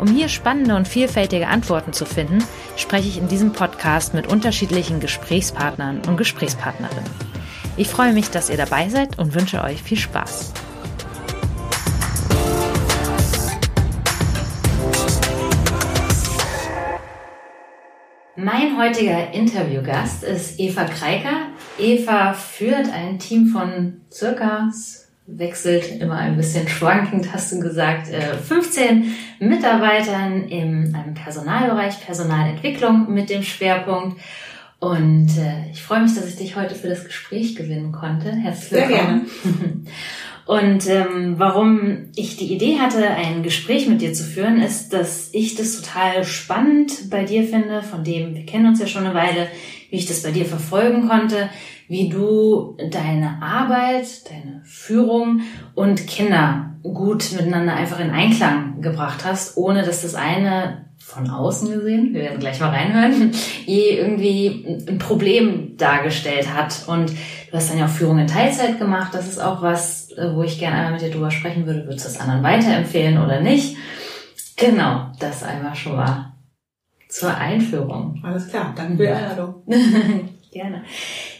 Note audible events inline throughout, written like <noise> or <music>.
Um hier spannende und vielfältige Antworten zu finden, spreche ich in diesem Podcast mit unterschiedlichen Gesprächspartnern und Gesprächspartnerinnen. Ich freue mich, dass ihr dabei seid und wünsche euch viel Spaß. Mein heutiger Interviewgast ist Eva Kreiker. Eva führt ein Team von circa, wechselt immer ein bisschen schwankend, hast du gesagt, 15 äh, Mitarbeitern im Personalbereich Personalentwicklung mit dem Schwerpunkt. Und äh, ich freue mich, dass ich dich heute für das Gespräch gewinnen konnte. Herzlich willkommen. <laughs> Und ähm, warum ich die Idee hatte, ein Gespräch mit dir zu führen, ist, dass ich das total spannend bei dir finde, von dem wir kennen uns ja schon eine Weile, wie ich das bei dir verfolgen konnte, wie du deine Arbeit, deine Führung und Kinder gut miteinander einfach in Einklang gebracht hast, ohne dass das eine von außen gesehen, wir werden gleich mal reinhören, <laughs> je irgendwie ein Problem dargestellt hat. Und du hast dann ja auch Führung in Teilzeit gemacht. Das ist auch was, äh, wo ich gerne einmal mit dir drüber sprechen würde. Würdest du das anderen weiterempfehlen oder nicht? Genau, das einmal schon mal zur Einführung. Alles klar, danke für die Einladung. gerne.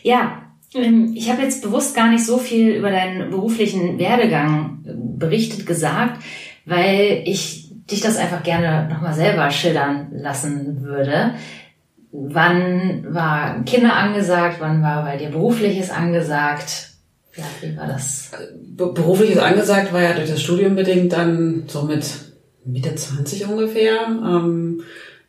Ja, ähm, ich habe jetzt bewusst gar nicht so viel über deinen beruflichen Werdegang berichtet gesagt, weil ich dich das einfach gerne nochmal selber schildern lassen würde. Wann war Kinder angesagt? Wann war bei dir berufliches angesagt? Ja, wie war das? Berufliches angesagt war ja durch das Studium bedingt dann so mit Mitte 20 ungefähr. Ähm,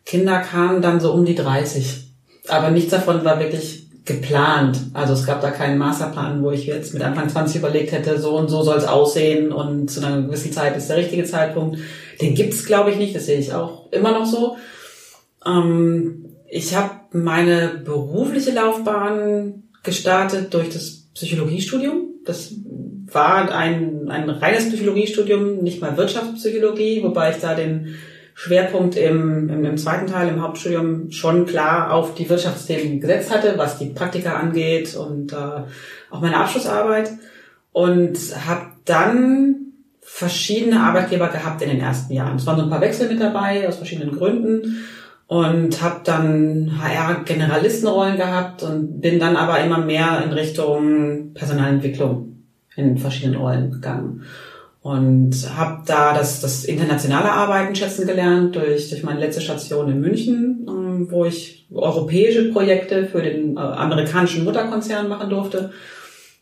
Kinder kamen dann so um die 30. Aber nichts davon war wirklich geplant. Also es gab da keinen Masterplan, wo ich jetzt mit Anfang 20 überlegt hätte, so und so soll es aussehen und zu einer gewissen Zeit ist der richtige Zeitpunkt. Den gibt's glaube ich nicht, das sehe ich auch immer noch so. Ähm, ich habe meine berufliche Laufbahn gestartet durch das Psychologiestudium. Das war ein, ein reines Psychologiestudium, nicht mal Wirtschaftspsychologie, wobei ich da den Schwerpunkt im, im, im zweiten Teil im Hauptstudium schon klar auf die Wirtschaftsthemen gesetzt hatte, was die Praktika angeht und äh, auch meine Abschlussarbeit. Und habe dann verschiedene Arbeitgeber gehabt in den ersten Jahren. Es waren so ein paar Wechsel mit dabei aus verschiedenen Gründen und habe dann HR-Generalistenrollen gehabt und bin dann aber immer mehr in Richtung Personalentwicklung in verschiedenen Rollen gegangen und habe da das, das internationale Arbeiten schätzen gelernt durch, durch meine letzte Station in München, ähm, wo ich europäische Projekte für den äh, amerikanischen Mutterkonzern machen durfte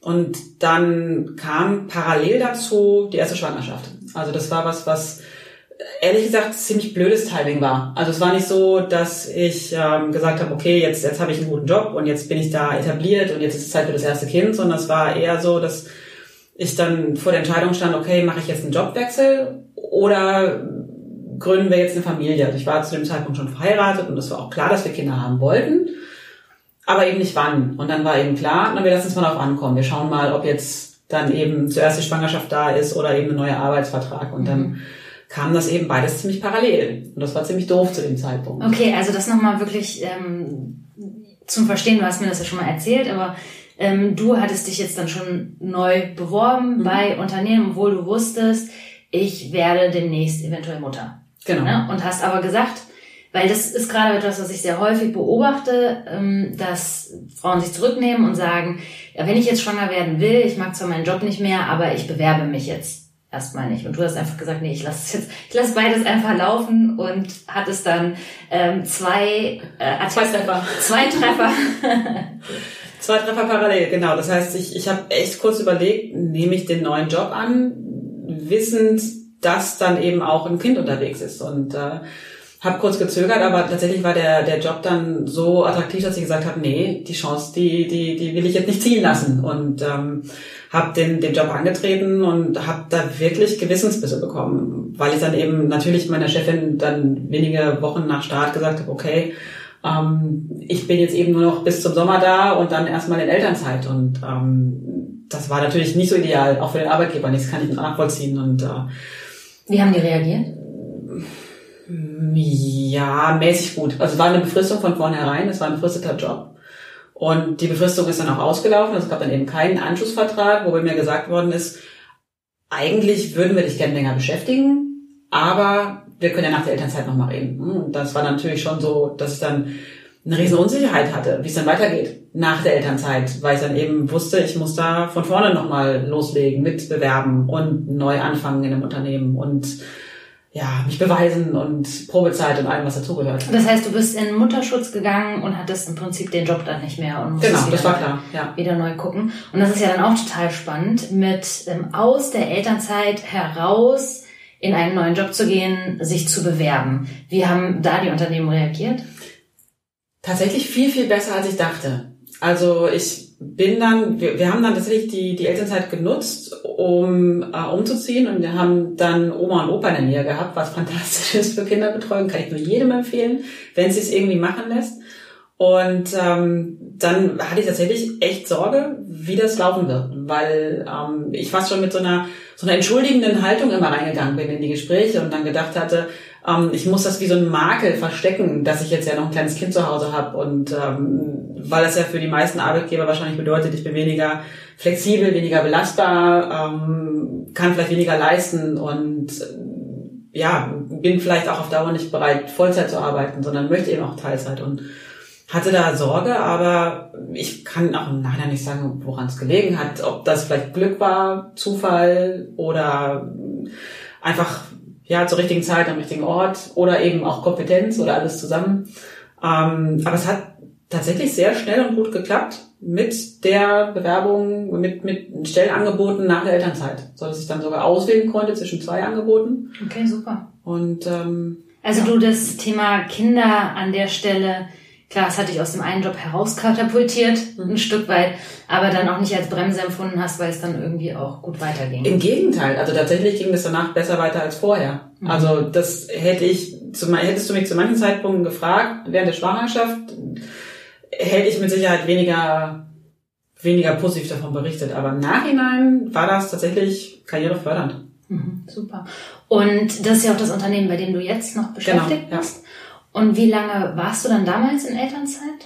und dann kam parallel dazu die erste Schwangerschaft. Also das war was, was ehrlich gesagt ziemlich blödes Timing war. Also es war nicht so, dass ich ähm, gesagt habe, okay, jetzt, jetzt habe ich einen guten Job und jetzt bin ich da etabliert und jetzt ist es Zeit für das erste Kind, sondern es war eher so, dass ich dann vor der Entscheidung stand, okay, mache ich jetzt einen Jobwechsel oder gründen wir jetzt eine Familie? Also ich war zu dem Zeitpunkt schon verheiratet und es war auch klar, dass wir Kinder haben wollten aber eben nicht wann. Und dann war eben klar, na, wir lassen es mal darauf ankommen. Wir schauen mal, ob jetzt dann eben zuerst die Schwangerschaft da ist oder eben ein neuer Arbeitsvertrag. Und dann kam das eben beides ziemlich parallel. Und das war ziemlich doof zu dem Zeitpunkt. Okay, also das nochmal wirklich ähm, zum Verstehen, du hast mir das ja schon mal erzählt, aber ähm, du hattest dich jetzt dann schon neu beworben mhm. bei Unternehmen, obwohl du wusstest, ich werde demnächst eventuell Mutter. Genau. Ne? Und hast aber gesagt, weil das ist gerade etwas, was ich sehr häufig beobachte, ähm, dass Frauen sich zurücknehmen und sagen, ja, wenn ich jetzt schwanger werden will, ich mag zwar meinen Job nicht mehr, aber ich bewerbe mich jetzt erstmal nicht. Und du hast einfach gesagt, nee, ich lasse jetzt, ich lasse beides einfach laufen und hattest dann ähm, zwei, äh, zwei Treffer. Zwei Treffer. <laughs> zwei Treffer parallel, genau. Das heißt, ich, ich habe echt kurz überlegt, nehme ich den neuen Job an, wissend, dass dann eben auch ein Kind unterwegs ist. Und äh, habe kurz gezögert, aber tatsächlich war der, der Job dann so attraktiv, dass ich gesagt habe, nee, die Chance, die, die, die will ich jetzt nicht ziehen lassen. Und ähm, habe den, den Job angetreten und habe da wirklich Gewissensbisse bekommen, weil ich dann eben natürlich meiner Chefin dann wenige Wochen nach Start gesagt habe, okay, ähm, ich bin jetzt eben nur noch bis zum Sommer da und dann erstmal in Elternzeit. Und ähm, das war natürlich nicht so ideal, auch für den Arbeitgeber nicht, das kann ich nachvollziehen. Und äh, Wie haben die reagiert? Ja, mäßig gut. Also es war eine Befristung von vornherein, es war ein befristeter Job. Und die Befristung ist dann auch ausgelaufen. Also es gab dann eben keinen Anschlussvertrag, wo bei mir gesagt worden ist, eigentlich würden wir dich gerne länger beschäftigen, aber wir können ja nach der Elternzeit nochmal reden. Und das war natürlich schon so, dass ich dann eine riesen Unsicherheit hatte, wie es dann weitergeht nach der Elternzeit, weil ich dann eben wusste, ich muss da von vorne nochmal loslegen, mitbewerben und neu anfangen in einem Unternehmen und ja, mich beweisen und Probezeit und allem, was dazugehört. Das heißt, du bist in Mutterschutz gegangen und hattest im Prinzip den Job dann nicht mehr und musstest Genau, wieder, das war klar, ja. wieder neu gucken. Und das ist ja dann auch total spannend, mit ähm, aus der Elternzeit heraus in einen neuen Job zu gehen, sich zu bewerben. Wie haben da die Unternehmen reagiert? Tatsächlich viel, viel besser, als ich dachte. Also ich bin dann, wir, wir haben dann tatsächlich die, die Elternzeit genutzt, um äh, umzuziehen und wir haben dann Oma und Opa in der Nähe gehabt, was fantastisch ist für Kinderbetreuung, kann ich nur jedem empfehlen, wenn es sich irgendwie machen lässt. Und ähm, dann hatte ich tatsächlich echt Sorge, wie das laufen wird, weil ähm, ich fast schon mit so einer so einer entschuldigenden Haltung immer reingegangen bin in die Gespräche und dann gedacht hatte, ähm, ich muss das wie so ein Makel verstecken, dass ich jetzt ja noch ein kleines Kind zu Hause habe und ähm, weil das ja für die meisten Arbeitgeber wahrscheinlich bedeutet, ich bin weniger flexibel, weniger belastbar, ähm, kann vielleicht weniger leisten und äh, ja, bin vielleicht auch auf Dauer nicht bereit, Vollzeit zu arbeiten, sondern möchte eben auch Teilzeit und hatte da Sorge, aber ich kann auch im Nachhinein nicht sagen, woran es gelegen hat, ob das vielleicht Glück war, Zufall oder einfach ja zur richtigen Zeit am richtigen Ort oder eben auch Kompetenz oder alles zusammen. Ähm, aber es hat tatsächlich sehr schnell und gut geklappt mit der Bewerbung, mit, mit Stellenangeboten nach der Elternzeit, so dass ich dann sogar auswählen konnte zwischen zwei Angeboten. Okay, super. Und ähm, Also Ja. du das Thema Kinder an der Stelle, klar, es hat dich aus dem einen Job herauskatapultiert, Mhm. ein Stück weit, aber dann auch nicht als Bremse empfunden hast, weil es dann irgendwie auch gut weiterging. Im Gegenteil, also tatsächlich ging es danach besser weiter als vorher. Mhm. Also das hätte ich, zu, hättest du mich zu manchen Zeitpunkten gefragt, während der Schwangerschaft, hätte ich mit Sicherheit weniger, weniger positiv davon berichtet. Aber im Nachhinein war das tatsächlich karrierefördernd. Mhm, super. Und das ist ja auch das Unternehmen, bei dem du jetzt noch beschäftigt Genau, ja. Und wie lange warst du dann damals in Elternzeit?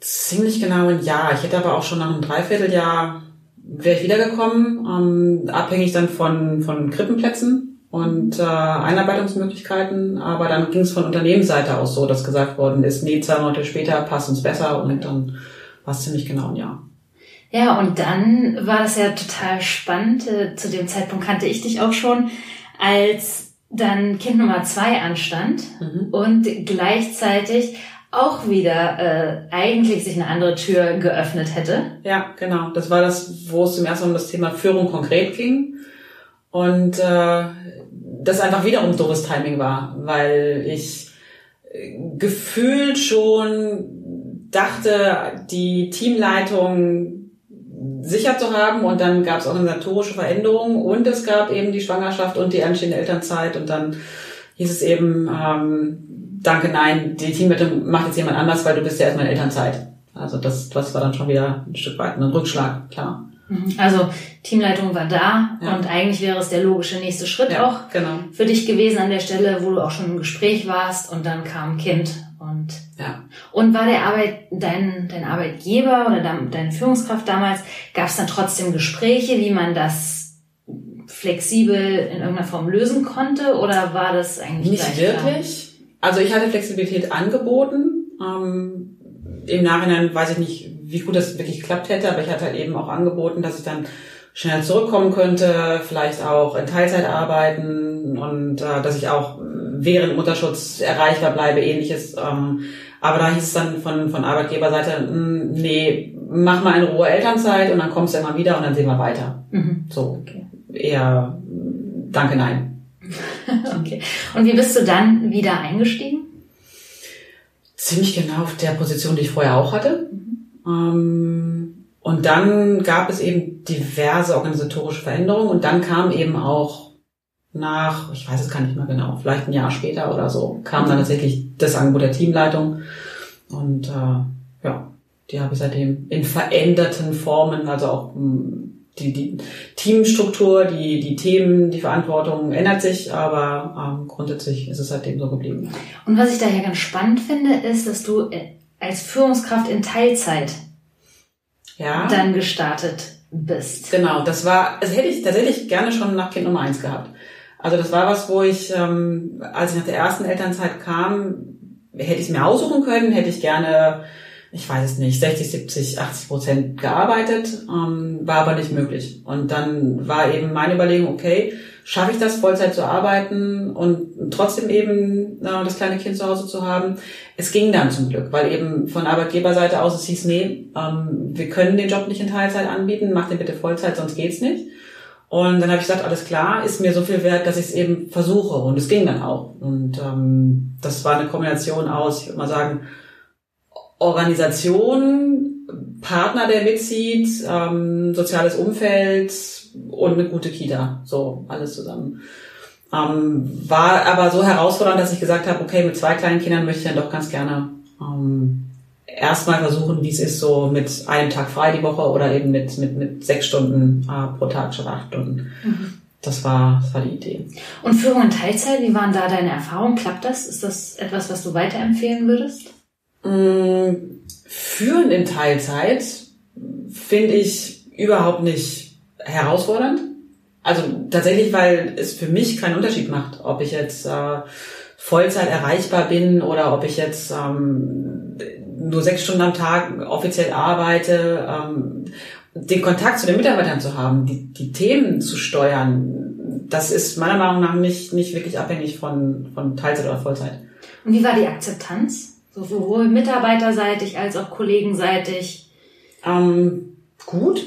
Ziemlich genau ein Jahr. Ich hätte aber auch schon nach einem Dreivierteljahr wäre ich wiedergekommen, ähm, abhängig dann von, von Krippenplätzen und äh, Einarbeitungsmöglichkeiten. Aber dann ging es von Unternehmensseite aus so, dass gesagt worden ist, nee, zwei Monate später passt uns besser und dann war es ziemlich genau ein Jahr. Ja, und dann war das ja total spannend. Äh, Zu dem Zeitpunkt kannte ich dich auch schon, als dann Kind Nummer zwei anstand Mhm. und gleichzeitig auch wieder äh, eigentlich sich eine andere Tür geöffnet hätte. Ja, genau. Das war das, wo es zum ersten Mal um das Thema Führung konkret ging. Und äh, das einfach wiederum doofes Timing war, weil ich äh, gefühlt schon dachte, die Teamleitung sicher zu haben und dann gab es organisatorische Veränderungen und es gab eben die Schwangerschaft und die anstehende Elternzeit und dann hieß es eben, ähm, danke, nein, die Teamleitung macht jetzt jemand anders, weil du bist ja erstmal in Elternzeit. Also das, das war dann schon wieder ein Stück weit ein Rückschlag, klar. Also Teamleitung war da Ja. und eigentlich wäre es der logische nächste Schritt Ja, auch genau. für dich gewesen an der Stelle, wo du auch schon im Gespräch warst und dann kam ein Kind und Ja. und war der Arbeit dein dein Arbeitgeber oder dein, deine Führungskraft damals gab es dann trotzdem Gespräche, wie man das flexibel in irgendeiner Form lösen konnte oder war das eigentlich Nicht gleich klar? wirklich. Also ich hatte Flexibilität angeboten. Ähm, Im Nachhinein weiß ich nicht, wie gut das wirklich geklappt hätte, aber ich hatte halt eben auch angeboten, dass ich dann schneller zurückkommen könnte, vielleicht auch in Teilzeit arbeiten und äh, dass ich auch während Mutterschutz erreichbar bleibe, ähnliches. Ähm, aber da hieß es dann von, von Arbeitgeberseite, "Mm, nee, mach mal in Ruhe Elternzeit und dann kommst du immer wieder und dann sehen wir weiter. Mhm. So, Okay. eher, danke, nein. <laughs> okay. Und wie bist du dann wieder eingestiegen? Ziemlich genau auf der Position, die ich vorher auch hatte. Mhm. und dann gab es eben diverse organisatorische Veränderungen und dann kam eben auch nach, ich weiß es gar nicht mehr genau, vielleicht ein Jahr später oder so, kam dann tatsächlich das Angebot der Teamleitung. Und äh, ja, die habe ich seitdem in veränderten Formen, also auch hm, die, die Teamstruktur, die, die Themen, die Verantwortung ändert sich, aber ähm, grundsätzlich ist es seitdem so geblieben. Und was ich daher ganz spannend finde, ist, dass du äh, als Führungskraft in Teilzeit ja. dann gestartet bist. Genau, das war, also hätte ich tatsächlich gerne schon nach Kind Nummer eins gehabt. Also das war was, wo ich, ähm, als ich nach der ersten Elternzeit kam, hätte ich es mir aussuchen können, hätte ich gerne ich weiß es nicht, 60, 70, 80 Prozent gearbeitet, ähm, war aber nicht möglich. Und dann war eben meine Überlegung, okay, schaffe ich das, Vollzeit zu arbeiten und trotzdem eben äh, das kleine Kind zu Hause zu haben. Es ging dann zum Glück, weil eben von Arbeitgeberseite aus es hieß, nee, ähm, wir können den Job nicht in Teilzeit anbieten, mach den bitte Vollzeit, sonst geht's nicht. Und dann habe ich gesagt, alles klar, ist mir so viel wert, dass ich es eben versuche. Und es ging dann auch. Und ähm, das war eine Kombination aus, ich würde mal sagen, Organisation, Partner, der mitzieht, ähm, soziales Umfeld und eine gute Kita. So, alles zusammen. Ähm, war aber so herausfordernd, dass ich gesagt habe, okay, mit zwei kleinen Kindern möchte ich dann doch ganz gerne ähm, erstmal versuchen, wie es ist, so mit einem Tag frei die Woche oder eben mit, mit, mit sechs Stunden äh, pro Tag statt acht Stunden. Mhm. Das war, das war die Idee. Und Führung in Teilzeit, wie waren da deine Erfahrungen? Klappt das? Ist das etwas, was du weiterempfehlen würdest? Mm, führen in Teilzeit finde ich überhaupt nicht herausfordernd. Also tatsächlich, weil es für mich keinen Unterschied macht, ob ich jetzt äh, Vollzeit erreichbar bin oder ob ich jetzt ähm, nur sechs Stunden am Tag offiziell arbeite. Ähm, den Kontakt zu den Mitarbeitern zu haben, die, die Themen zu steuern, das ist meiner Meinung nach nicht, nicht wirklich abhängig von, von Teilzeit oder Vollzeit. Und wie war die Akzeptanz? So sowohl mitarbeiterseitig als auch kollegenseitig. Ähm, gut.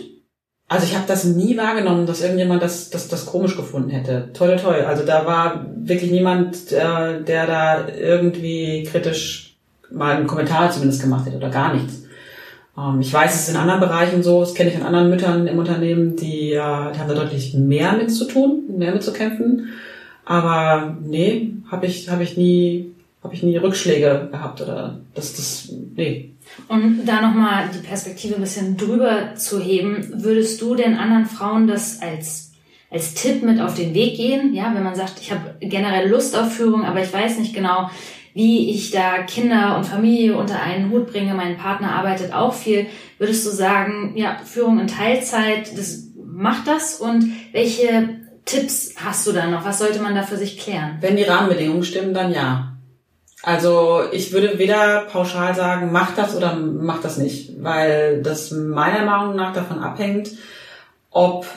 Also ich habe das nie wahrgenommen, dass irgendjemand das, das, das komisch gefunden hätte. Toll, toll. Also da war wirklich niemand, der, der da irgendwie kritisch mal einen Kommentar zumindest gemacht hätte oder gar nichts. Ähm, ich weiß, es ist in anderen Bereichen so, das kenne ich von anderen Müttern im Unternehmen, die, äh, die haben da deutlich mehr mit zu tun, mehr mit zu kämpfen. Aber nee, habe ich, hab ich nie ich nie Rückschläge gehabt oder das, das, nee. Um da nochmal die Perspektive ein bisschen drüber zu heben, würdest du den anderen Frauen das als, als Tipp mit auf den Weg gehen? Ja, wenn man sagt, ich habe generell Lust auf Führung, aber ich weiß nicht genau, wie ich da Kinder und Familie unter einen Hut bringe. Mein Partner arbeitet auch viel. Würdest du sagen, ja, Führung in Teilzeit, das macht das und welche Tipps hast du da noch? Was sollte man da für sich klären? Wenn die Rahmenbedingungen stimmen, dann ja. Also ich würde weder pauschal sagen, mach das oder mach das nicht, weil das meiner Meinung nach davon abhängt, ob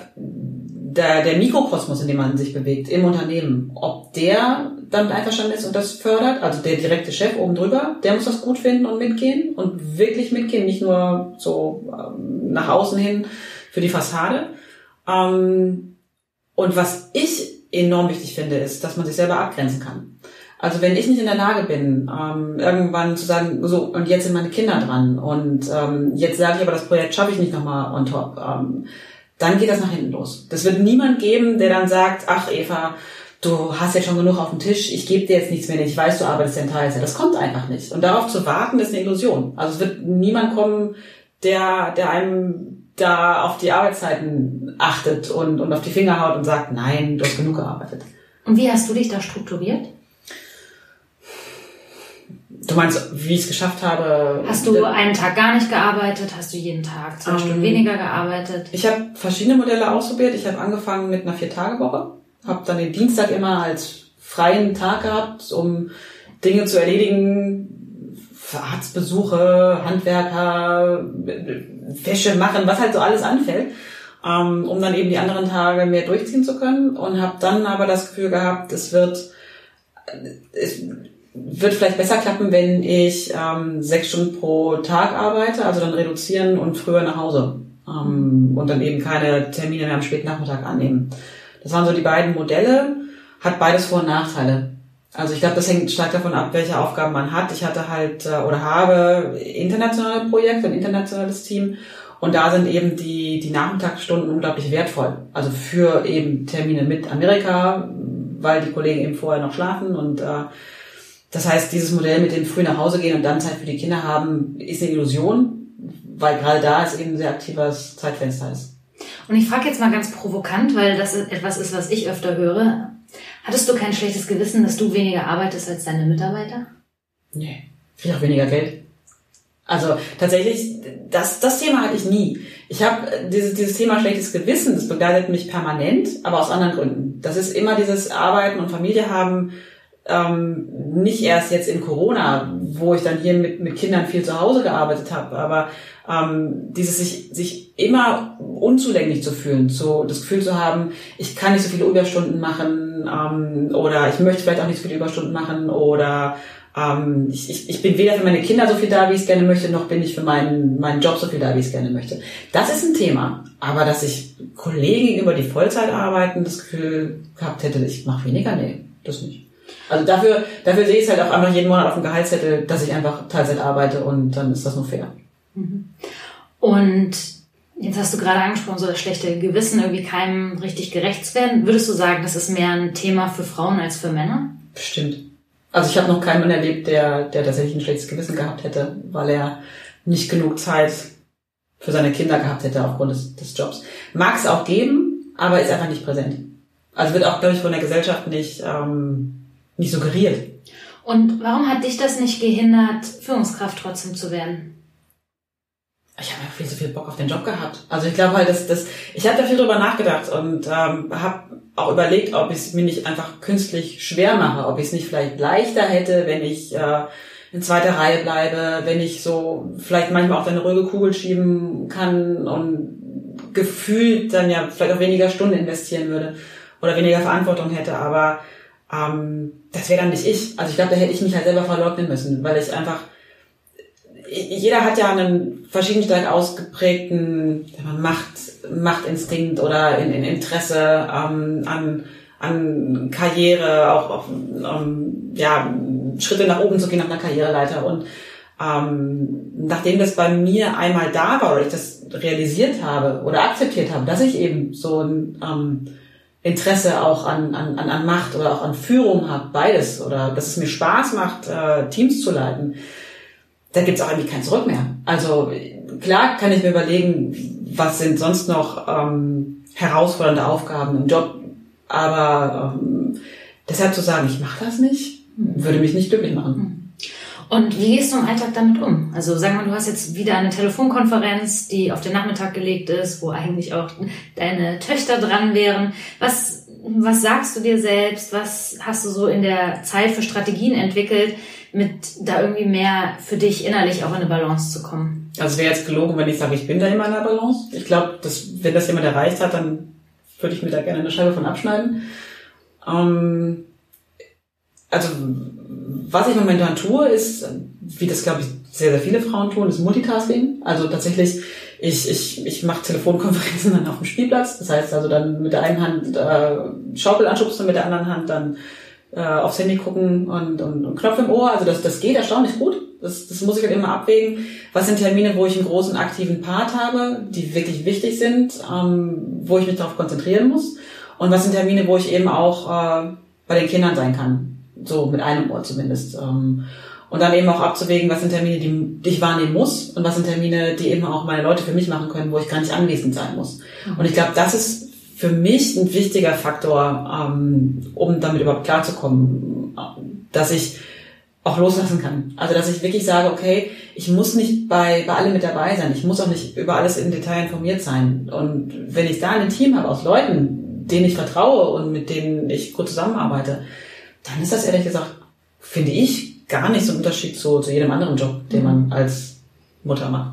der, der Mikrokosmos, in dem man sich bewegt, im Unternehmen, ob der damit einverstanden ist und das fördert, also der direkte Chef oben drüber, der muss das gut finden und mitgehen und wirklich mitgehen, nicht nur so ähm, nach außen hin für die Fassade. Ähm, und was ich enorm wichtig finde, ist, dass man sich selber abgrenzen kann. Also wenn ich nicht in der Lage bin, ähm, irgendwann zu sagen, so, und jetzt sind meine Kinder dran und ähm, jetzt sage ich aber, das Projekt schaffe ich nicht nochmal on top, ähm, dann geht das nach hinten los. Das wird niemand geben, der dann sagt, ach Eva, du hast jetzt schon genug auf dem Tisch, ich gebe dir jetzt nichts mehr, ich weiß, du arbeitest in Teilzeit. Das kommt einfach nicht. Und darauf zu warten, ist eine Illusion. Also es wird niemand kommen, der, der einem da auf die Arbeitszeiten achtet und, und auf die Finger haut und sagt, nein, du hast genug gearbeitet. Und wie hast du dich da strukturiert? Du meinst, wie ich es geschafft habe? Hast du einen Tag gar nicht gearbeitet? Hast du jeden Tag zwei um, Stunden weniger gearbeitet? Ich habe verschiedene Modelle ausprobiert. Ich habe angefangen mit einer Vier-Tage-Woche, habe dann den Dienstag immer als freien Tag gehabt, um Dinge zu erledigen, Arztbesuche, Handwerker, Wäsche machen, was halt so alles anfällt, ähm, um dann eben die anderen Tage mehr durchziehen zu können. Und habe dann aber das Gefühl gehabt, es wird es, wird vielleicht besser klappen, wenn ich ähm, sechs Stunden pro Tag arbeite, also dann reduzieren und früher nach Hause ähm, und dann eben keine Termine mehr am späten Nachmittag annehmen. Das waren so die beiden Modelle. hat beides Vor- und Nachteile. Also ich glaube, das hängt stark davon ab, welche Aufgaben man hat. Ich hatte halt äh, oder habe internationale Projekte, ein internationales Team und da sind eben die, die Nachmittagsstunden unglaublich wertvoll. Also für eben Termine mit Amerika, weil die Kollegen eben vorher noch schlafen und äh, das heißt, dieses Modell mit dem früh nach Hause gehen und dann Zeit für die Kinder haben, ist eine Illusion, weil gerade da es eben ein sehr aktives Zeitfenster ist. Und ich frage jetzt mal ganz provokant, weil das etwas ist, was ich öfter höre. Hattest du kein schlechtes Gewissen, dass du weniger arbeitest als deine Mitarbeiter? Nee, krieg auch weniger Geld. Also tatsächlich, das, das Thema hatte ich nie. Ich habe dieses, dieses Thema schlechtes Gewissen, das begleitet mich permanent, aber aus anderen Gründen. Das ist immer dieses Arbeiten und Familie haben, ähm, nicht erst jetzt in Corona, wo ich dann hier mit, mit Kindern viel zu Hause gearbeitet habe, aber ähm, dieses sich, sich immer unzulänglich zu fühlen, so das Gefühl zu haben, ich kann nicht so viele Überstunden machen ähm, oder ich möchte vielleicht auch nicht so viele Überstunden machen oder ähm, ich, ich, ich bin weder für meine Kinder so viel da, wie ich es gerne möchte, noch bin ich für meinen, meinen Job so viel da, wie ich es gerne möchte. Das ist ein Thema. Aber dass ich Kollegen über die Vollzeit arbeiten, das Gefühl gehabt hätte, ich mache weniger, nee, das nicht. Also dafür, dafür sehe ich es halt auch einfach jeden Monat auf dem Gehaltszettel, dass ich einfach Teilzeit arbeite und dann ist das nur fair. Mhm. Und jetzt hast du gerade angesprochen, so das schlechte Gewissen, irgendwie keinem richtig gerecht werden. Würdest du sagen, das ist mehr ein Thema für Frauen als für Männer? Bestimmt. Also ich habe noch keinen Mann erlebt, der, der tatsächlich ein schlechtes Gewissen gehabt hätte, weil er nicht genug Zeit für seine Kinder gehabt hätte aufgrund des, des Jobs. Mag es auch geben, aber ist einfach nicht präsent. Also wird auch, glaube ich, von der Gesellschaft nicht ähm, nicht suggeriert. Und warum hat dich das nicht gehindert, Führungskraft trotzdem zu werden? Ich habe viel zu viel Bock auf den Job gehabt. Also ich glaube halt, dass das, ich habe da viel drüber nachgedacht und ähm, habe auch überlegt, ob ich es mir nicht einfach künstlich schwer mache, ob ich es nicht vielleicht leichter hätte, wenn ich äh, in zweiter Reihe bleibe, wenn ich so vielleicht manchmal auch eine ruhige Kugel schieben kann und gefühlt dann ja vielleicht auch weniger Stunden investieren würde oder weniger Verantwortung hätte. Aber ähm, das wäre dann nicht ich. Also ich glaube, da hätte ich mich halt selber verleugnen müssen, weil ich einfach, jeder hat ja einen verschieden stark ausgeprägten Macht, Machtinstinkt oder in, in Interesse ähm, an, an Karriere, auch, auch ähm, ja, Schritte nach oben zu gehen auf einer Karriereleiter. Und ähm, nachdem das bei mir einmal da war oder ich das realisiert habe oder akzeptiert habe, dass ich eben so ein ähm, Interesse auch an, an, an Macht oder auch an Führung habe, beides, oder dass es mir Spaß macht, äh, Teams zu leiten, da gibt's auch eigentlich kein Zurück mehr. Also klar kann ich mir überlegen, was sind sonst noch ähm, herausfordernde Aufgaben im Job, aber ähm, deshalb zu sagen, ich mache das nicht, würde mich nicht glücklich machen. Und wie gehst du im Alltag damit um? Also sag mal, du hast jetzt wieder eine Telefonkonferenz, die auf den Nachmittag gelegt ist, wo eigentlich auch deine Töchter dran wären. Was, was sagst du dir selbst? Was hast du so in der Zeit für Strategien entwickelt, mit da irgendwie mehr für dich innerlich auch in eine Balance zu kommen? Also wäre jetzt gelogen, wenn ich sage, ich bin da immer in einer Balance. Ich glaube, dass wenn das jemand erreicht hat, dann würde ich mir da gerne eine Scheibe von abschneiden. Ähm, also was ich momentan tue, ist, wie das glaube ich sehr, sehr viele Frauen tun, ist Multitasking. Also tatsächlich, ich, ich, ich mache Telefonkonferenzen <laughs> dann auf dem Spielplatz. Das heißt also dann mit der einen Hand äh, Schaukel anschubsen, mit der anderen Hand dann äh, aufs Handy gucken und, und, und Knopf im Ohr. Also das, das geht erstaunlich gut. Das, das muss ich halt immer abwägen. Was sind Termine, wo ich einen großen aktiven Part habe, die wirklich wichtig sind, ähm, wo ich mich darauf konzentrieren muss? Und was sind Termine, wo ich eben auch äh, bei den Kindern sein kann? So mit einem Ohr zumindest. Ähm, und dann eben auch abzuwägen, was sind Termine, die, ich wahrnehmen muss und was sind Termine, die eben auch meine Leute für mich machen können, wo ich gar nicht anwesend sein muss. Mhm. Und ich glaube, das ist für mich ein wichtiger Faktor, ähm, um damit überhaupt klarzukommen, dass ich auch loslassen kann. Also dass ich wirklich sage, okay, ich muss nicht bei, bei allem mit dabei sein, ich muss auch nicht über alles im Detail informiert sein. Und wenn ich da ein Team habe aus Leuten, denen ich vertraue und mit denen ich gut zusammenarbeite, dann ist das ehrlich gesagt, finde ich, gar nicht so ein Unterschied zu, zu jedem anderen Job, den man mhm. als Mutter macht.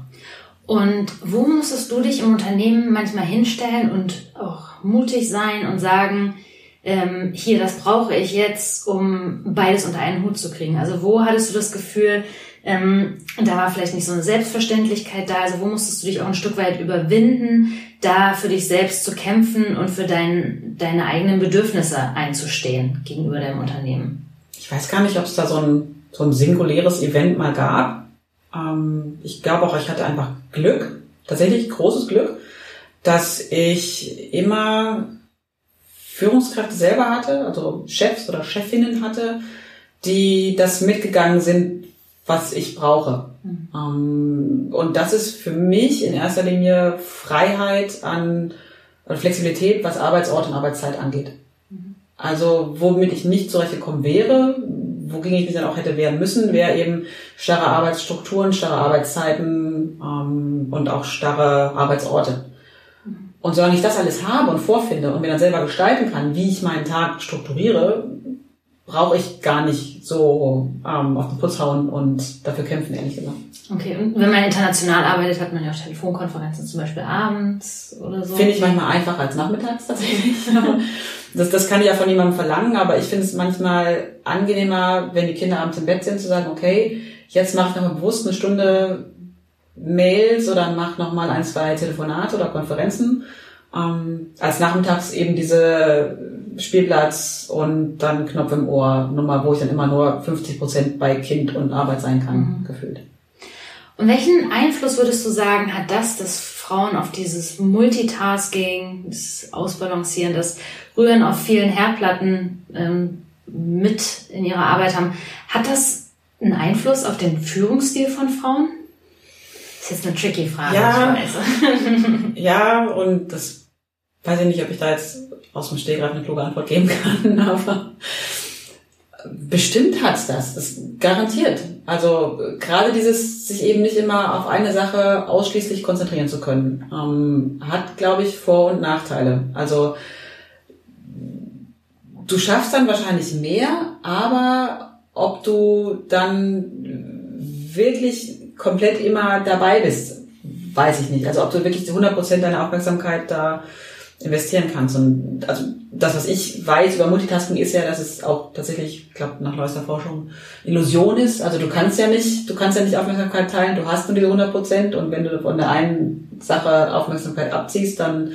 Und wo musstest du dich im Unternehmen manchmal hinstellen und auch mutig sein und sagen, ähm, hier, das brauche ich jetzt, um beides unter einen Hut zu kriegen? Also wo hattest du das Gefühl, Ähm, da war vielleicht nicht so eine Selbstverständlichkeit da. Also wo musstest du dich auch ein Stück weit überwinden, da für dich selbst zu kämpfen und für dein, deine eigenen Bedürfnisse einzustehen gegenüber deinem Unternehmen? Ich weiß gar nicht, ob es da so ein, so ein singuläres Event mal gab. Ähm, ich glaube auch, ich hatte einfach Glück, tatsächlich großes Glück, dass ich immer Führungskräfte selber hatte, also Chefs oder Chefinnen hatte, die das mitgegangen sind, was ich brauche. Mhm. Ähm, und das ist für mich in erster Linie Freiheit an oder Flexibilität, was Arbeitsort und Arbeitszeit angeht. Mhm. Also womit ich nicht zurechtgekommen wäre, wogegen ich mich dann auch hätte wehren müssen, wäre eben starre Arbeitsstrukturen, starre Arbeitszeiten ähm, und auch starre Arbeitsorte. Mhm. Und solange ich das alles habe und vorfinde und mir dann selber gestalten kann, wie ich meinen Tag strukturiere, brauche ich gar nicht so ähm, auf den Putz hauen und dafür kämpfen, ehrlich gesagt. Okay, und wenn man international arbeitet, hat man ja auch Telefonkonferenzen zum Beispiel abends oder so. Finde ich manchmal einfacher als nachmittags tatsächlich. <laughs> das, das kann ich ja von jemandem verlangen, aber ich finde es manchmal angenehmer, wenn die Kinder abends im Bett sind, zu sagen, okay, jetzt mache ich nochmal bewusst eine Stunde Mails oder mach nochmal ein, zwei Telefonate oder Konferenzen ähm, als nachmittags eben diese Spielplatz und dann Knopf im Ohr Nummer, wo ich dann immer nur 50 Prozent bei Kind und Arbeit sein kann, mhm. gefühlt. Und welchen Einfluss würdest du sagen, hat das, dass Frauen auf dieses Multitasking, das Ausbalancieren, das Rühren auf vielen Herdplatten ähm, mit in ihrer Arbeit haben, hat das einen Einfluss auf den Führungsstil von Frauen? Das ist jetzt eine tricky Frage, ja, <laughs> ja, und das weiß ich nicht, ob ich da jetzt aus dem Stegreif eine kluge Antwort geben kann, <laughs> aber bestimmt hat's das. Das garantiert. Also gerade dieses, sich eben nicht immer auf eine Sache ausschließlich konzentrieren zu können, ähm, hat, glaube ich, Vor- und Nachteile. Also du schaffst dann wahrscheinlich mehr, aber ob du dann wirklich komplett immer dabei bist, weiß ich nicht. Also ob du wirklich 100% deiner Aufmerksamkeit da investieren kannst. Und also das, was ich weiß über Multitasking, ist ja, dass es auch tatsächlich, ich glaube, nach neuester Forschung Illusion ist. Also du kannst ja nicht, du kannst ja nicht Aufmerksamkeit teilen, du hast nur diese 100 Prozent und wenn du von der einen Sache Aufmerksamkeit abziehst, dann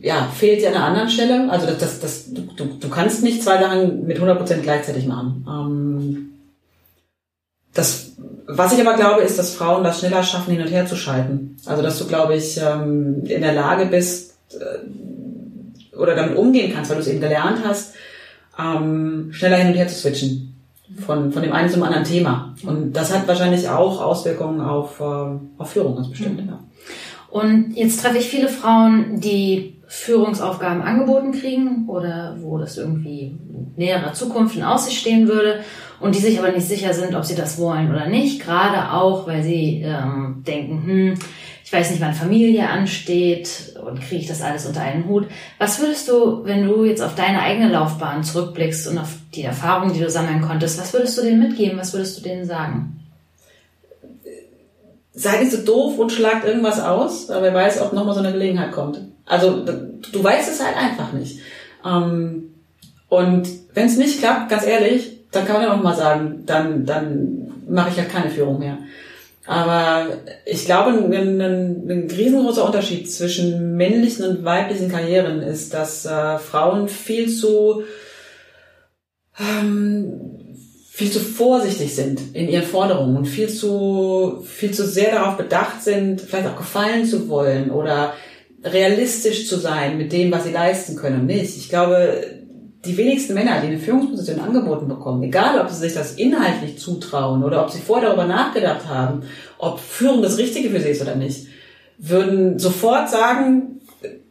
ja, fehlt dir an einer anderen Stelle. Also das, das, das, du, du, du kannst nicht zwei Sachen mit 100 Prozent gleichzeitig machen. Ähm, das, was ich aber glaube, ist, dass Frauen das schneller schaffen, hin und her zu schalten. Also, dass du, glaube ich, ähm, in der Lage bist äh, oder damit umgehen kannst, weil du es eben gelernt hast, ähm, schneller hin und her zu switchen. Von, von dem einen zum anderen Thema. Und das hat wahrscheinlich auch Auswirkungen auf, äh, auf Führung, ganz bestimmt. Mhm. Ja. Und jetzt treffe ich viele Frauen, die Führungsaufgaben angeboten kriegen oder wo das irgendwie näherer Zukunft in Aussicht stehen würde und die sich aber nicht sicher sind, ob sie das wollen oder nicht, gerade auch, weil sie ähm, denken, hm, ich weiß nicht, wann Familie ansteht und kriege ich das alles unter einen Hut. Was würdest du, wenn du jetzt auf deine eigene Laufbahn zurückblickst und auf die Erfahrungen, die du sammeln konntest, was würdest du denen mitgeben, was würdest du denen sagen? Sei nicht so doof und schlagt irgendwas aus, aber wer weiß, ob nochmal so eine Gelegenheit kommt. Also du weißt es halt einfach nicht. Ähm, und wenn es nicht klappt, ganz ehrlich, dann kann man ja auch mal sagen, dann, dann mache ich halt keine Führung mehr. Aber ich glaube, ein, ein, ein riesengroßer Unterschied zwischen männlichen und weiblichen Karrieren ist, dass äh, Frauen viel zu ähm, viel zu vorsichtig sind in ihren Forderungen und viel zu viel zu sehr darauf bedacht sind, vielleicht auch gefallen zu wollen oder realistisch zu sein mit dem, was sie leisten können und nicht. Ich glaube, die wenigsten Männer, die eine Führungsposition angeboten bekommen, egal ob sie sich das inhaltlich zutrauen oder ob sie vorher darüber nachgedacht haben, ob Führung das Richtige für sie ist oder nicht, würden sofort sagen,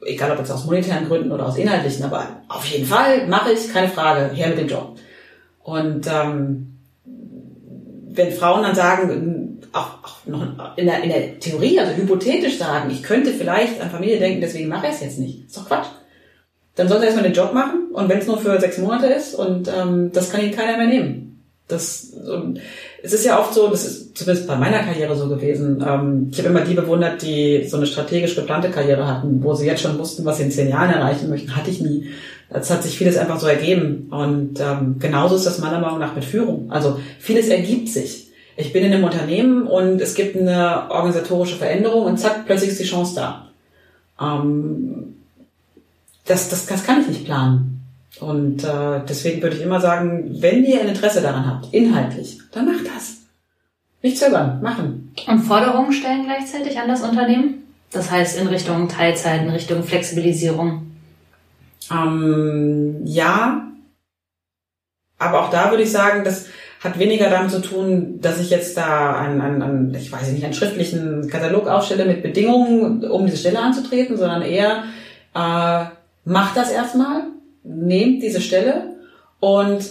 egal ob jetzt aus monetären Gründen oder aus inhaltlichen, aber auf jeden Fall mache ich, keine Frage, her mit dem Job. Und ähm, wenn Frauen dann sagen, auch, auch noch in der, in der Theorie, also hypothetisch sagen, ich könnte vielleicht an Familie denken, deswegen mache ich es jetzt nicht, ist doch Quatsch dann soll er erstmal den Job machen und wenn es nur für sechs Monate ist und ähm, das kann ihn keiner mehr nehmen. Das, es ist ja oft so, das ist zumindest bei meiner Karriere so gewesen. Ähm, ich habe immer die bewundert, die so eine strategisch geplante Karriere hatten, wo sie jetzt schon wussten, was sie in zehn Jahren erreichen möchten. Hatte ich nie. Das hat sich vieles einfach so ergeben. Und ähm, genauso ist das meiner Meinung nach mit Führung. Also vieles ergibt sich. Ich bin in einem Unternehmen und es gibt eine organisatorische Veränderung und zack, plötzlich ist die Chance da. Ähm, das, das, das kann ich nicht planen. Und äh, deswegen würde ich immer sagen, wenn ihr ein Interesse daran habt, inhaltlich, dann macht das. Nicht zögern, machen. Und Forderungen stellen gleichzeitig an das Unternehmen? Das heißt in Richtung Teilzeit, in Richtung Flexibilisierung? Ähm, ja. Aber auch da würde ich sagen, das hat weniger damit zu tun, dass ich jetzt da einen, einen, einen ich weiß nicht, einen schriftlichen Katalog aufstelle mit Bedingungen, um diese Stelle anzutreten, sondern eher, äh, macht das erstmal, nehmt diese Stelle und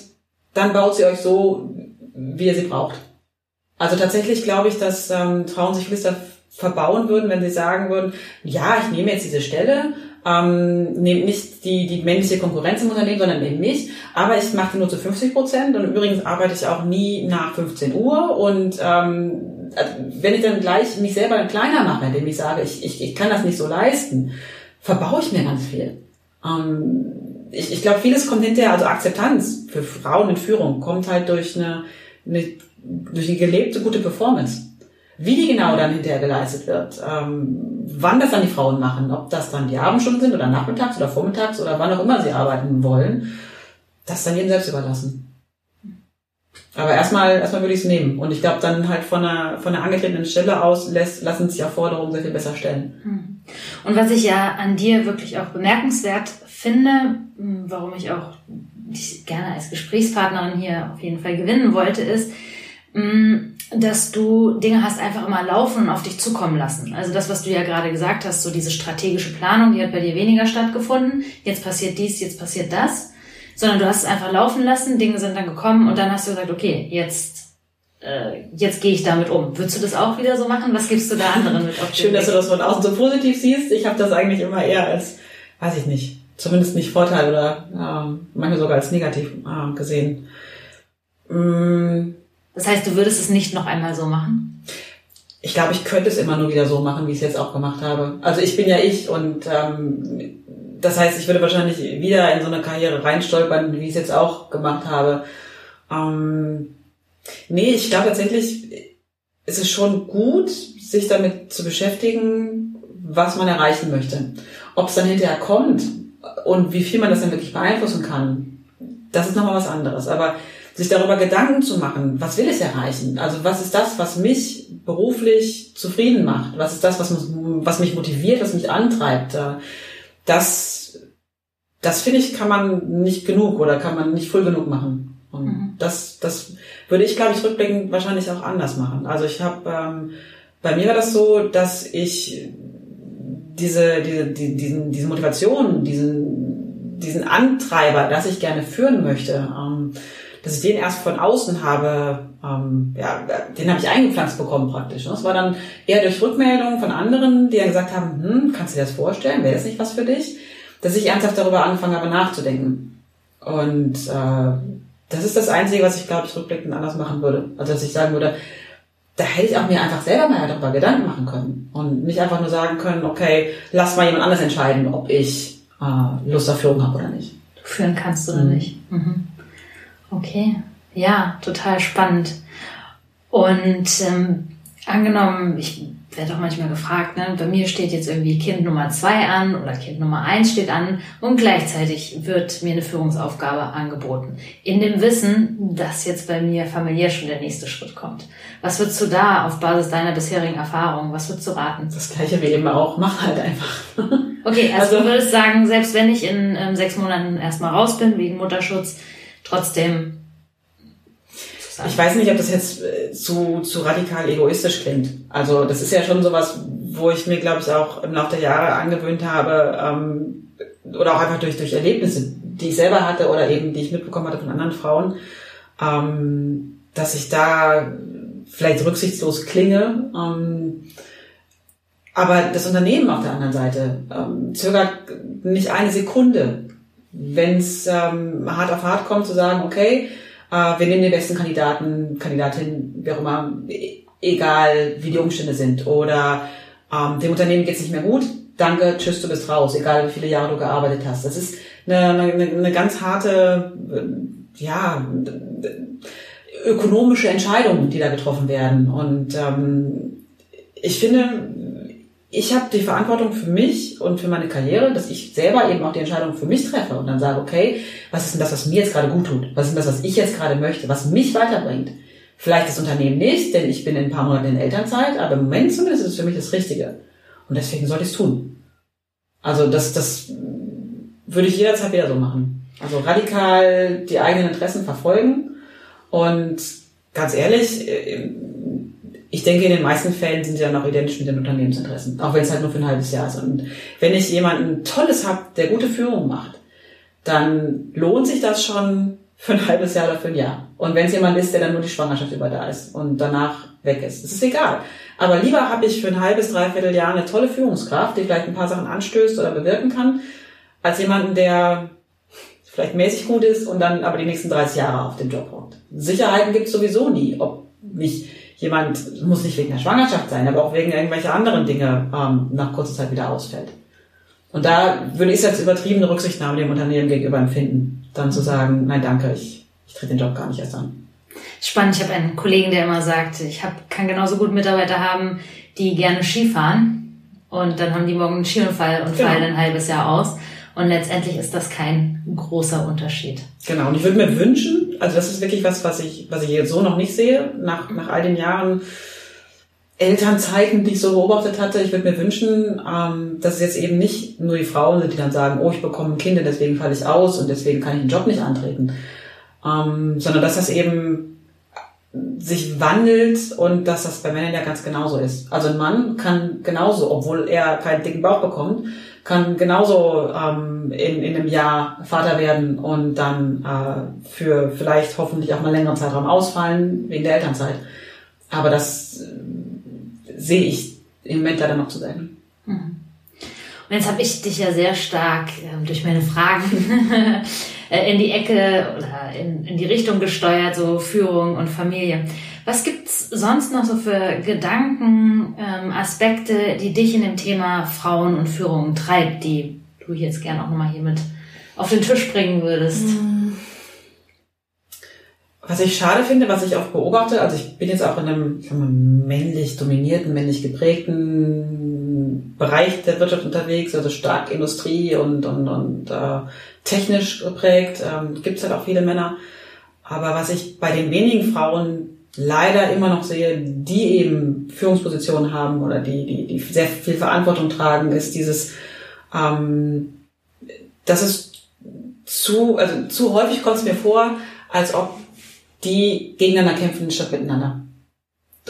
dann baut sie euch so, wie ihr sie braucht. Also tatsächlich glaube ich, dass ähm, Frauen sich da verbauen würden, wenn sie sagen würden, ja, ich nehme jetzt diese Stelle, ähm, nehme nicht die, die männliche Konkurrenz im Unternehmen, sondern nehme mich, aber ich mache die nur zu 50 Prozent und übrigens arbeite ich auch nie nach 15 Uhr und ähm, also wenn ich dann gleich mich selber kleiner mache, indem ich sage, ich, ich, ich kann das nicht so leisten, verbaue ich mir ganz viel. Ähm, ich, ich glaube, vieles kommt hinterher, also Akzeptanz für Frauen in Führung kommt halt durch eine, eine durch eine gelebte gute Performance. Wie die genau dann hinterher geleistet wird, ähm, wann das dann die Frauen machen, ob das dann die Abendstunden sind oder nachmittags oder vormittags oder wann auch immer sie arbeiten wollen, das dann jedem selbst überlassen. Aber erstmal, erstmal würde ich es nehmen. Und ich glaube, dann halt von einer, von einer angetretenen Stelle aus lässt, lassen sich auch Forderungen sehr viel besser stellen. Hm. Und was ich ja an dir wirklich auch bemerkenswert finde, warum ich auch dich gerne als Gesprächspartnerin hier auf jeden Fall gewinnen wollte, ist, dass du Dinge hast einfach immer laufen und auf dich zukommen lassen. Also das, was du ja gerade gesagt hast, so diese strategische Planung, die hat bei dir weniger stattgefunden. Jetzt passiert dies, jetzt passiert das sondern du hast es einfach laufen lassen, Dinge sind dann gekommen und dann hast du gesagt, okay, jetzt äh, jetzt gehe ich damit um. Würdest du das auch wieder so machen? Was gibst du da anderen mit auf Schön, dass du das von außen so positiv siehst. Ich habe das eigentlich immer eher als, weiß ich nicht, zumindest nicht Vorteil oder äh, manchmal sogar als negativ äh, gesehen. Mm. Das heißt, du würdest es nicht noch einmal so machen? Ich glaube, ich könnte es immer nur wieder so machen, wie ich es jetzt auch gemacht habe. Also ich bin ja ich und ähm, das heißt, ich würde wahrscheinlich wieder in so eine Karriere reinstolpern, wie ich es jetzt auch gemacht habe. Ähm, nee, ich glaube tatsächlich, ist es schon gut, sich damit zu beschäftigen, was man erreichen möchte. Ob es dann hinterher kommt und wie viel man das dann wirklich beeinflussen kann, das ist nochmal was anderes. Aber sich darüber Gedanken zu machen, was will ich erreichen? Also was ist das, was mich beruflich zufrieden macht? Was ist das, was, was mich motiviert, was mich antreibt? das, das finde ich, kann man nicht genug oder kann man nicht früh genug machen. Und mhm. das, das würde ich, glaube ich, rückblickend wahrscheinlich auch anders machen. Also ich habe, ähm, bei mir war das so, dass ich diese, diese, die, diesen, diese Motivation, diesen, diesen Antreiber, dass ich gerne führen möchte, ähm, dass ich den erst von außen habe, ähm, ja, den habe ich eingepflanzt bekommen praktisch. Das war dann eher durch Rückmeldungen von anderen, die ja gesagt haben, hm, kannst du dir das vorstellen, wäre das nicht was für dich? Dass ich ernsthaft darüber angefangen habe nachzudenken. Und äh, das ist das Einzige, was ich glaube ich rückblickend anders machen würde. Also dass ich sagen würde, da hätte ich auch mir einfach selber mal darüber Gedanken machen können und nicht einfach nur sagen können, okay, lass mal jemand anders entscheiden, ob ich äh, Lust auf Führung habe oder nicht. Führen kannst du oder mhm. nicht. Mhm. Okay, ja, total spannend. Und ähm, angenommen, ich werde auch manchmal gefragt, ne, bei mir steht jetzt irgendwie Kind Nummer zwei an oder Kind Nummer eins steht an und gleichzeitig wird mir eine Führungsaufgabe angeboten. In dem Wissen, dass jetzt bei mir familiär schon der nächste Schritt kommt. Was würdest du da auf Basis deiner bisherigen Erfahrungen, was würdest du raten? Das gleiche wie eben auch, mach halt einfach. Okay, also, also du würdest sagen, selbst wenn ich in ähm, sechs Monaten erstmal raus bin wegen Mutterschutz, trotzdem. Ich weiß nicht, ob das jetzt äh, zu, zu radikal egoistisch klingt. Also das ist ja schon sowas, wo ich mir, glaube ich, auch im Laufe der Jahre angewöhnt habe, ähm, oder auch einfach durch, durch Erlebnisse, die ich selber hatte oder eben die ich mitbekommen hatte von anderen Frauen, ähm, dass ich da vielleicht rücksichtslos klinge. Ähm, aber das Unternehmen auf der anderen Seite ähm, zögert nicht eine Sekunde wenn es ähm, hart auf hart kommt, zu sagen, okay, wir nehmen den besten Kandidaten, Kandidatin, wie auch immer, egal wie die Umstände sind. Oder ähm, dem Unternehmen geht's nicht mehr gut, danke, tschüss, du bist raus, egal wie viele Jahre du gearbeitet hast. Das ist eine, eine, eine ganz harte, äh, ja, ökonomische Entscheidungen, die da getroffen werden. Und ähm, ich finde, ich habe die Verantwortung für mich und für meine Karriere, dass ich selber eben auch die Entscheidung für mich treffe und dann sage, okay, was ist denn das, was mir jetzt gerade gut tut? Was ist denn das, was ich jetzt gerade möchte, was mich weiterbringt? Vielleicht das Unternehmen nicht, denn ich bin in ein paar Monaten in Elternzeit, aber im Moment zumindest ist es für mich das Richtige. Und deswegen sollte ich es tun. Also das, das würde ich jederzeit wieder so machen. Also radikal die eigenen Interessen verfolgen und ganz ehrlich, äh, ich denke, in den meisten Fällen sind sie dann auch identisch mit den Unternehmensinteressen, auch wenn es halt nur für ein halbes Jahr ist. Und wenn ich jemanden Tolles habe, der gute Führung macht, dann lohnt sich das schon für ein halbes Jahr oder für ein Jahr. Und wenn es jemand ist, der dann nur die Schwangerschaft über da ist und danach weg ist, das ist egal. Aber lieber habe ich für ein halbes, dreiviertel Jahr eine tolle Führungskraft, die vielleicht ein paar Sachen anstößt oder bewirken kann, als jemanden, der vielleicht mäßig gut ist und dann aber die nächsten 30 Jahre auf dem Job hockt. Sicherheiten gibt es sowieso nie, ob nicht jemand, muss nicht wegen der Schwangerschaft sein, aber auch wegen irgendwelcher anderen Dinge ähm, nach kurzer Zeit wieder ausfällt. Und da würde ich es als übertriebene Rücksichtnahme dem Unternehmen gegenüber empfinden, dann zu sagen, nein danke, ich, ich trete den Job gar nicht erst an. Spannend, ich habe einen Kollegen, der immer sagt, ich hab, kann genauso gut Mitarbeiter haben, die gerne Skifahren und dann haben die morgen einen Skiunfall und genau. fallen ein halbes Jahr aus. Und letztendlich ist das kein großer Unterschied. Genau. Und ich würde mir wünschen, also das ist wirklich was, was ich, was ich jetzt so noch nicht sehe, nach, nach all den Jahren Elternzeiten, die ich so beobachtet hatte. Ich würde mir wünschen, ähm, dass es jetzt eben nicht nur die Frauen sind, die dann sagen, oh, ich bekomme ein Kind, deswegen falle ich aus und deswegen kann ich den Job nicht antreten. Ähm, sondern dass das eben sich wandelt und dass das bei Männern ja ganz genauso ist. Also ein Mann kann genauso, obwohl er keinen dicken Bauch bekommt, kann genauso ähm, in, in einem Jahr Vater werden und dann äh, für vielleicht hoffentlich auch mal längeren Zeitraum ausfallen wegen der Elternzeit. Aber das äh, sehe ich im Moment leider noch zu selten. Mhm. Und jetzt habe ich dich ja sehr stark äh, durch meine Fragen <laughs> äh, in die Ecke oder in, in die Richtung gesteuert, so Führung und Familie. Was gibt's sonst noch so für Gedanken, ähm, Aspekte, die dich in dem Thema Frauen und Führung treibt, die du jetzt gerne auch nochmal hier mit auf den Tisch bringen würdest? Hm. Was ich schade finde, was ich auch beobachte, also ich bin jetzt auch in einem mal, männlich dominierten, männlich geprägten Bereich der Wirtschaft unterwegs, also stark Industrie und, und, und äh, technisch geprägt. Ähm, Gibt es halt auch viele Männer. Aber was ich bei den wenigen Frauen leider immer noch sehe, die eben Führungspositionen haben oder die, die, die sehr viel Verantwortung tragen, ist dieses, ähm, das ist zu, also zu häufig kommt es mir vor, als ob die gegeneinander kämpfen statt miteinander.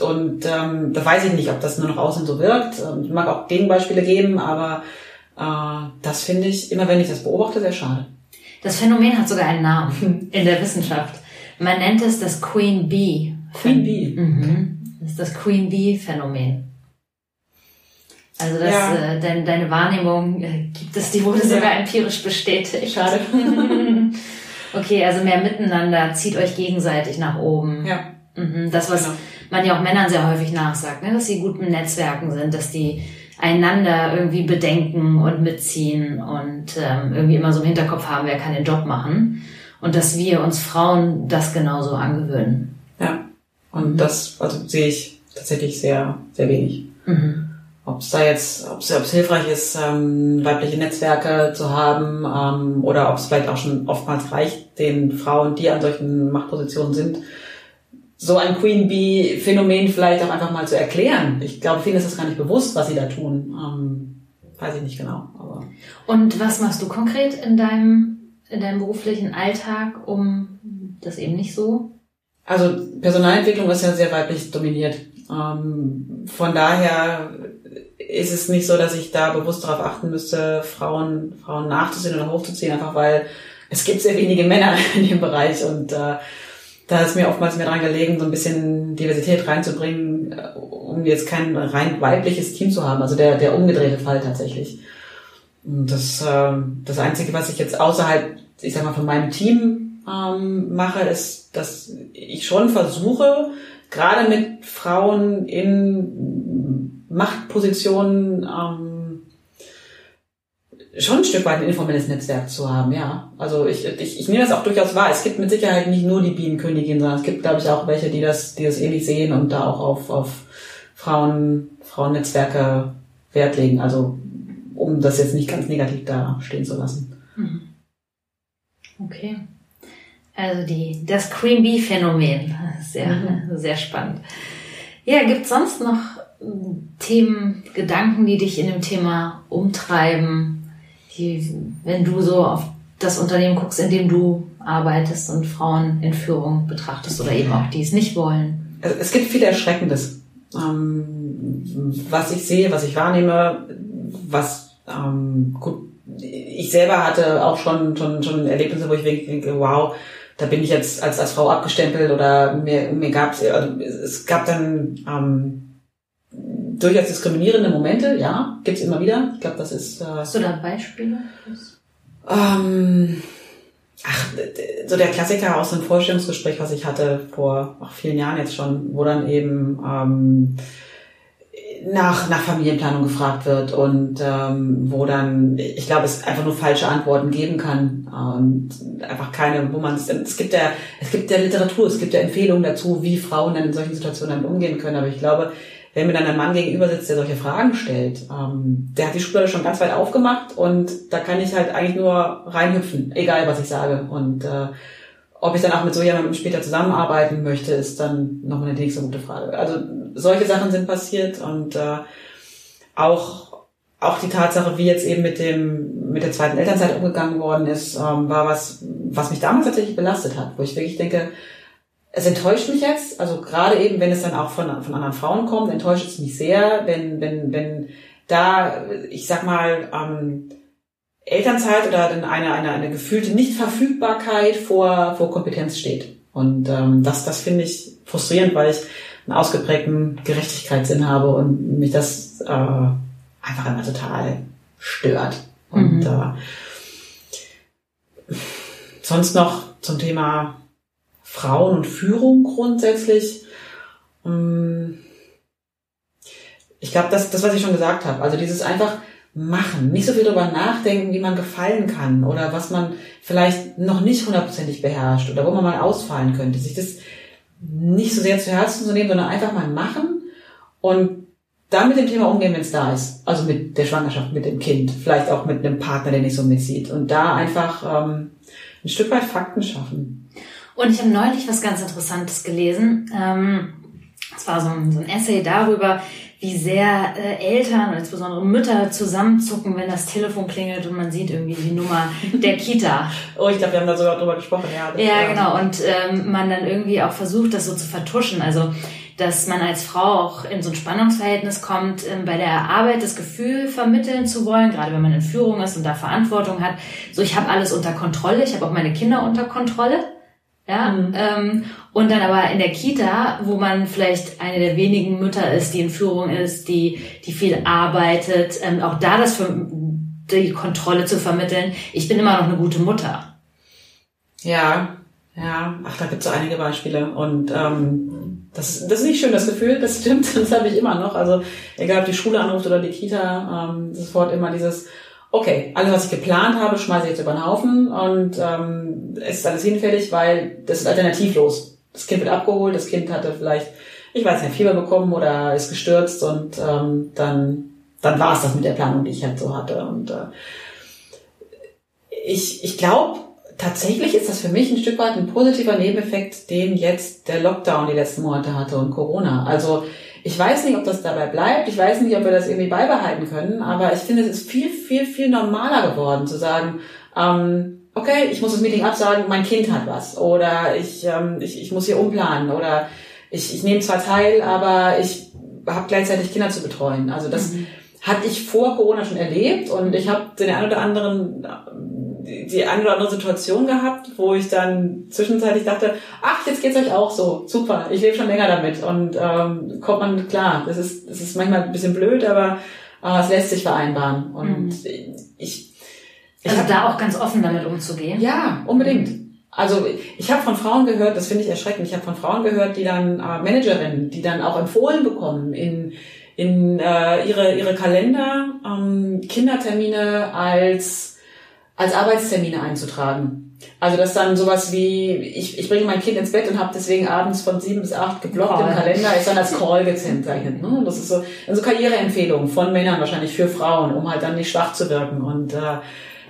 Und ähm, da weiß ich nicht, ob das nur noch außen so wirkt. Ich mag auch Gegenbeispiele geben, aber äh, das finde ich, immer wenn ich das beobachte, sehr schade. Das Phänomen hat sogar einen Namen in der Wissenschaft. Man nennt es das Queen Bee Queen Bee. Mhm. Das ist das Queen Bee-Phänomen. Also das, ja. äh, dein, deine Wahrnehmung äh, gibt es, die wurde ja. sogar empirisch bestätigt. Schade. <laughs> okay, also mehr miteinander, zieht euch gegenseitig nach oben. Ja. Mhm. Das, was genau. man ja auch Männern sehr häufig nachsagt, ne? dass sie gut mit Netzwerken sind, dass die einander irgendwie bedenken und mitziehen und ähm, irgendwie immer so im Hinterkopf haben, wer kann den Job machen. Und dass wir uns Frauen das genauso angewöhnen. Und mhm. das also sehe ich tatsächlich sehr, sehr wenig. Mhm. Ob es da jetzt, ob es hilfreich ist, ähm, weibliche Netzwerke zu haben ähm, oder ob es vielleicht auch schon oftmals reicht, den Frauen, die an solchen Machtpositionen sind, so ein Queen Bee Phänomen vielleicht auch einfach mal zu erklären. Ich glaube, vielen ist das gar nicht bewusst, was sie da tun. Ähm, weiß ich nicht genau. Aber Und was machst du konkret in deinem, in deinem beruflichen Alltag, um das eben nicht so also Personalentwicklung ist ja sehr weiblich dominiert. Ähm, von daher ist es nicht so, dass ich da bewusst darauf achten müsste, Frauen, Frauen nachzuziehen oder hochzuziehen, einfach weil es gibt sehr wenige Männer <laughs> in dem Bereich und äh, da ist mir oftmals mehr dran gelegen, so ein bisschen Diversität reinzubringen, äh, um jetzt kein rein weibliches Team zu haben. Also der, der umgedrehte Fall tatsächlich. Und das, äh, das Einzige, was ich jetzt außerhalb, ich sag mal, von meinem Team ähm, mache, ist, dass ich schon versuche, gerade mit Frauen in Machtpositionen ähm, schon ein Stück weit ein informelles Netzwerk zu haben, ja. Also ich, ich, ich nehme das auch durchaus wahr. Es gibt mit Sicherheit nicht nur die Bienenkönigin, sondern es gibt, glaube ich, auch welche, die das, die das ähnlich sehen und da auch auf, auf Frauen, Frauennetzwerke Wert legen. Also um das jetzt nicht ganz negativ da stehen zu lassen. Mhm. Okay. Also die, das Queen Bee Phänomen. Sehr, mhm. sehr spannend. Ja, gibt's sonst noch Themen, Gedanken, die dich in dem Thema umtreiben, die, wenn du so auf das Unternehmen guckst, in dem du arbeitest und Frauen in Führung betrachtest oder eben auch die es nicht wollen? Es gibt viel Erschreckendes, ähm, was ich sehe, was ich wahrnehme, was ähm, gut, ich selber hatte auch schon schon schon Erlebnisse, wo ich denke, wow, da bin ich jetzt als als Frau abgestempelt oder mir mir gab's also es gab dann ähm, durchaus diskriminierende Momente, ja, gibt's immer wieder. Ich glaube, das ist. Äh, Hast du da Beispiele? Ähm, ach, so der Klassiker aus einem Vorstellungsgespräch, was ich hatte vor ach, vielen Jahren jetzt schon, wo dann eben ähm, nach, nach Familienplanung gefragt wird und ähm, wo dann, ich glaube, es einfach nur falsche Antworten geben kann und einfach keine, wo man es, es gibt ja, es gibt ja Literatur, es gibt ja Empfehlungen dazu, wie Frauen dann in solchen Situationen damit umgehen können, aber ich glaube, wenn mir dann ein Mann gegenüber sitzt, der solche Fragen stellt, ähm, der hat die Schublade schon ganz weit aufgemacht und da kann ich halt eigentlich nur reinhüpfen, egal was ich sage. Und äh, ob ich dann auch mit so jemandem später zusammenarbeiten möchte, ist dann noch eine nächste gute Frage. Also solche Sachen sind passiert und äh, auch auch die Tatsache, wie jetzt eben mit dem mit der zweiten Elternzeit umgegangen worden ist, ähm, war was, was mich damals tatsächlich belastet hat, wo ich wirklich denke, es enttäuscht mich jetzt, also gerade eben, wenn es dann auch von, von anderen Frauen kommt, enttäuscht es mich sehr, wenn, wenn, wenn da, ich sag mal, ähm, Elternzeit oder dann eine, eine, eine gefühlte Nichtverfügbarkeit vor, vor Kompetenz steht. Und ähm, das, das finde ich frustrierend, weil ich einen ausgeprägten Gerechtigkeitssinn habe und mich das äh, einfach immer total stört. Und mhm. äh, sonst noch zum Thema Frauen und Führung grundsätzlich. Ähm, ich glaube, das, das, was ich schon gesagt habe, also dieses einfach machen, nicht so viel darüber nachdenken, wie man gefallen kann oder was man vielleicht noch nicht hundertprozentig beherrscht oder wo man mal ausfallen könnte, sich das nicht so sehr zu Herzen zu nehmen, sondern einfach mal machen und dann mit dem Thema umgehen, wenn es da ist. Also mit der Schwangerschaft, mit dem Kind, vielleicht auch mit einem Partner, der nicht so mitzieht. Und da einfach ähm, ein Stück weit Fakten schaffen. Und ich habe neulich was ganz Interessantes gelesen. Ähm, war so ein, so ein Essay darüber, wie sehr äh, Eltern, insbesondere Mütter, zusammenzucken, wenn das Telefon klingelt und man sieht irgendwie die Nummer der <laughs> Kita. oh, ich glaube, wir haben da sogar drüber gesprochen, ja. ja, genau. Und ähm, man dann irgendwie auch versucht, das so zu vertuschen. Also dass man als Frau auch in so ein Spannungsverhältnis kommt, ähm, bei der Arbeit das Gefühl vermitteln zu wollen, gerade wenn man in Führung ist und da Verantwortung hat. So, ich habe alles unter Kontrolle, ich habe auch meine Kinder unter Kontrolle. Ja, mhm. ähm, und dann aber in der Kita, wo man vielleicht eine der wenigen Mütter ist, die in Führung ist, die, die viel arbeitet, ähm, auch da das für die Kontrolle zu vermitteln, ich bin immer noch eine gute Mutter. Ja, ja, ach, da gibt es so einige Beispiele. Und ähm, das, das ist nicht schön, das Gefühl, das stimmt, <laughs> das habe ich immer noch. Also egal ob die Schule anruft oder die Kita, ähm, sofort immer dieses, okay, alles, was ich geplant habe, schmeiße ich jetzt über den Haufen und ähm, es ist alles hinfällig, weil das ist alternativlos. Das Kind wird abgeholt, das Kind hatte vielleicht, ich weiß nicht, Fieber bekommen oder ist gestürzt und ähm, dann, dann war es das mit der Planung, die ich halt so hatte. Und äh, ich, ich glaube, tatsächlich ist das für mich ein Stück weit ein positiver Nebeneffekt, den jetzt der Lockdown die letzten Monate hatte und Corona. Also ich weiß nicht, ob das dabei bleibt. Ich weiß nicht, ob wir das irgendwie beibehalten können. Aber ich finde, es ist viel, viel, viel normaler geworden zu sagen, ähm, okay, ich muss das Meeting absagen, mein Kind hat was. Oder ich, ähm, ich, ich muss hier umplanen. Oder ich, ich nehme zwar teil, aber ich habe gleichzeitig Kinder zu betreuen. Also das mhm. hatte ich vor Corona schon erlebt und ich habe den einen oder anderen die eine oder andere Situation gehabt, wo ich dann zwischenzeitlich dachte, ach, jetzt geht's euch auch so, super, ich lebe schon länger damit und ähm, kommt man klar. Das ist, das ist manchmal ein bisschen blöd, aber äh, es lässt sich vereinbaren und mhm. ich, ich also da auch ganz offen damit umzugehen. Ja, unbedingt. Also ich habe von Frauen gehört, das finde ich erschreckend, ich habe von Frauen gehört, die dann äh, Managerinnen, die dann auch empfohlen bekommen, in, in äh, ihre, ihre Kalender ähm, Kindertermine als, als Arbeitstermine einzutragen. Also das dann sowas wie, ich, ich bringe mein Kind ins Bett und habe deswegen abends von sieben bis acht geblockt Call. im Kalender, ist dann als Call gezeichnet. Ne? Das ist so also Karriereempfehlung von Männern wahrscheinlich für Frauen, um halt dann nicht schwach zu wirken. Und äh,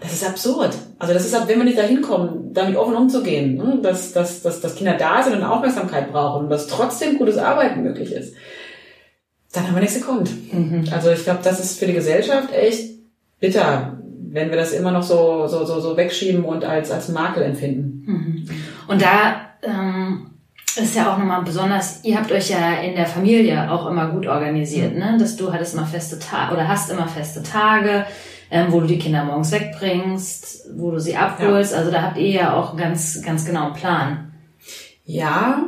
das ist absurd. Also das ist, wenn wir nicht dahin kommen, damit offen umzugehen, ne? dass, dass, dass, dass Kinder da sind und Aufmerksamkeit brauchen und dass trotzdem gutes Arbeiten möglich ist, dann haben wir nichts gekonnt. Mhm. Also ich glaube, das ist für die Gesellschaft echt bitter, wenn wir das immer noch so, so, so, so wegschieben und als, als Makel empfinden. Mhm. Und da ähm, ist ja auch nochmal besonders, ihr habt euch ja in der Familie auch immer gut organisiert, ne? Dass du hattest immer feste Tage oder hast immer feste Tage, ähm, wo du die Kinder morgens wegbringst, wo du sie abholst. Ja. Also da habt ihr ja auch einen ganz, ganz genauen Plan. Ja,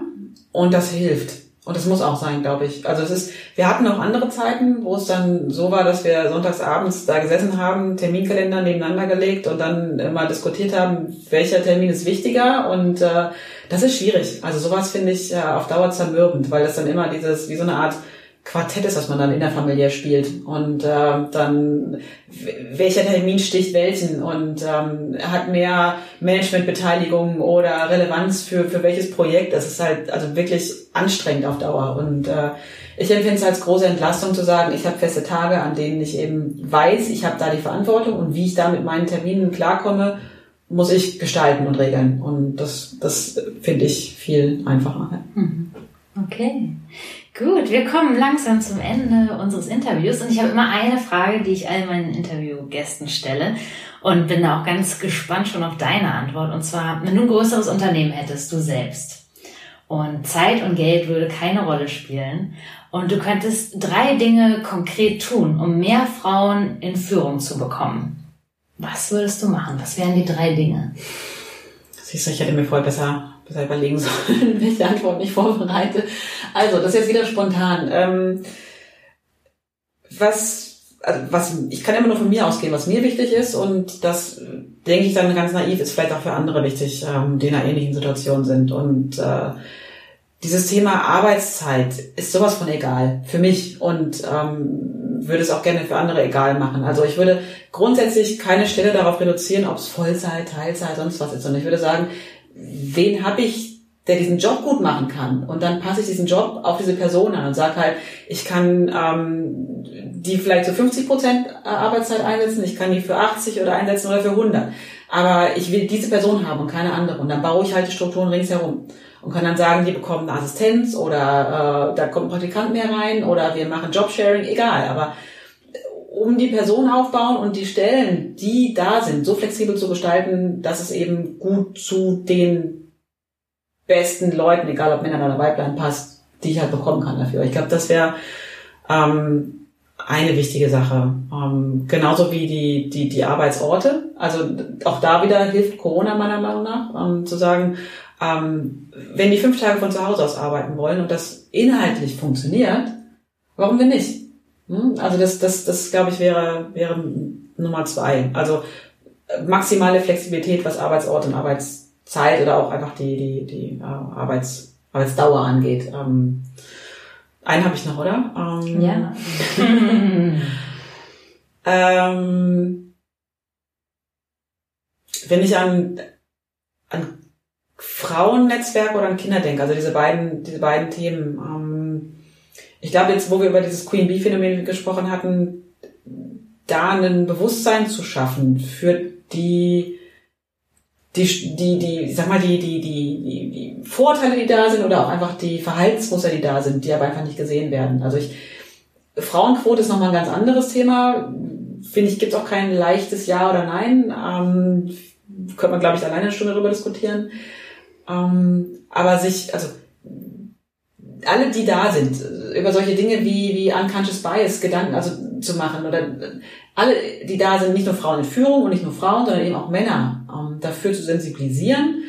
und das hilft. Und das muss auch sein, glaube ich. Also es ist, wir hatten auch andere Zeiten, wo es dann so war, dass wir sonntagsabends da gesessen haben, Terminkalender nebeneinander gelegt und dann mal diskutiert haben, welcher Termin ist wichtiger. Und äh, das ist schwierig. Also sowas finde ich äh, auf Dauer zermürbend, weil das dann immer dieses, wie so eine Art Quartett ist, was man dann in der Familie spielt. Und äh, dann welcher Termin sticht welchen und ähm, hat mehr Managementbeteiligung oder Relevanz für, für welches Projekt. Das ist halt also wirklich anstrengend auf Dauer. Und äh, ich empfinde es als große Entlastung zu sagen, ich habe feste Tage, an denen ich eben weiß, ich habe da die Verantwortung und wie ich da mit meinen Terminen klarkomme, muss ich gestalten und regeln. Und das, das finde ich viel einfacher. Mhm. Okay. Gut, wir kommen langsam zum Ende unseres Interviews und ich habe immer eine Frage, die ich all meinen Interviewgästen stelle und bin da auch ganz gespannt schon auf deine Antwort. Und zwar, wenn du ein größeres Unternehmen hättest, du selbst, und Zeit und Geld würde keine Rolle spielen und du könntest drei Dinge konkret tun, um mehr Frauen in Führung zu bekommen. Was würdest du machen? Was wären die drei Dinge? Siehst du, ich hätte mir voll besser besser überlegen <laughs> sollen, welche Antwort ich vorbereite. Also, das ist jetzt wieder spontan. Ähm, was, also was, ich kann immer nur von mir ausgehen, was mir wichtig ist und das denke ich dann ganz naiv, ist vielleicht auch für andere wichtig, ähm, die in einer ähnlichen Situation sind. Und äh, dieses Thema Arbeitszeit ist sowas von egal für mich und ähm, würde es auch gerne für andere egal machen. Also ich würde grundsätzlich keine Stelle darauf reduzieren, ob es Vollzeit, Teilzeit, sonst was ist, sondern ich würde sagen, wen habe ich, der diesen Job gut machen kann? Und dann passe ich diesen Job auf diese Person an und sage halt, ich kann ähm, die vielleicht zu 50 Prozent Arbeitszeit einsetzen, ich kann die für 80 oder einsetzen oder für 100. Aber ich will diese Person haben und keine andere. Und dann baue ich halt die Strukturen ringsherum und kann dann sagen, die bekommen eine Assistenz oder äh, da kommt ein Praktikant mehr rein oder wir machen Jobsharing, egal. Aber um die Person aufbauen und die Stellen, die da sind, so flexibel zu gestalten, dass es eben gut zu den besten Leuten, egal ob Männer oder Weiblein, passt, die ich halt bekommen kann dafür. Ich glaube, das wäre ähm, eine wichtige Sache. Ähm, genauso wie die, die, die Arbeitsorte. Also auch da wieder hilft Corona meiner Meinung nach, ähm, zu sagen, ähm, wenn die fünf Tage von zu Hause aus arbeiten wollen und das inhaltlich funktioniert, warum denn nicht? Hm? Also das, das, das glaube ich wäre, wäre Nummer zwei. Also äh, maximale Flexibilität, was Arbeitsort und Arbeitszeit oder auch einfach die, die, die äh, Arbeits, Arbeitsdauer angeht. Ähm, einen habe ich noch, oder? Ähm, ja. <laughs> ähm, wenn ich an, an Frauennetzwerk oder an Kinder denke, also diese beiden, diese beiden Themen, ähm, ich glaube jetzt, wo wir über dieses Queen Bee Phänomen gesprochen hatten, da ein Bewusstsein zu schaffen für die die, die, die, sag mal, die, die, die, die, die Vorteile, die da sind oder auch einfach die Verhaltensmuster, die da sind, die aber einfach nicht gesehen werden. Also ich, Frauenquote ist nochmal ein ganz anderes Thema. Finde ich, gibt es auch kein leichtes Ja oder Nein. Ähm, könnte man, glaube ich, alleine eine Stunde darüber diskutieren. Ähm, aber sich, also alle, die da sind, über solche Dinge wie, wie unconscious bias Gedanken also zu machen oder alle, die da sind, nicht nur Frauen in Führung und nicht nur Frauen, sondern eben auch Männer, ähm, dafür zu sensibilisieren,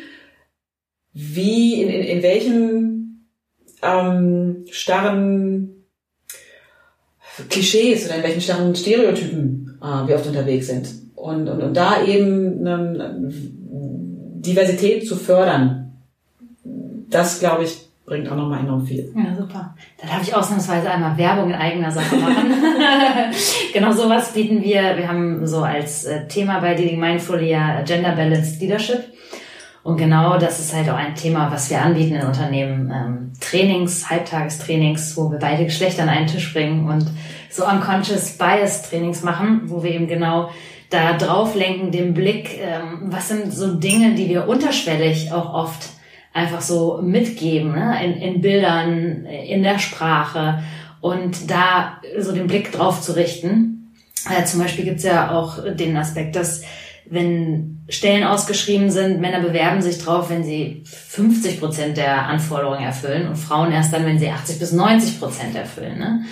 wie, in, in, in welchen ähm, starren Klischees oder in welchen starren Stereotypen äh, wir oft unterwegs sind. Und, und, und da eben ähm, Diversität zu fördern, das glaube ich bringt auch nochmal enorm viel. Ja, super. Da darf ich ausnahmsweise einmal Werbung in eigener Sache machen. <laughs> genau sowas bieten wir. Wir haben so als äh, Thema bei Leading Mindful ja Gender Balanced Leadership. Und genau das ist halt auch ein Thema, was wir anbieten in Unternehmen. Ähm, Trainings, Halbtagestrainings, wo wir beide Geschlechter an einen Tisch bringen und so Unconscious Bias Trainings machen, wo wir eben genau da drauf lenken, den Blick, ähm, was sind so Dinge, die wir unterschwellig auch oft einfach so mitgeben, ne? in, in Bildern, in der Sprache und da so den Blick drauf zu richten. Äh, zum Beispiel gibt's ja auch den Aspekt, dass wenn Stellen ausgeschrieben sind, Männer bewerben sich drauf, wenn sie 50 Prozent der Anforderungen erfüllen und Frauen erst dann, wenn sie 80 bis 90 Prozent erfüllen. Ne?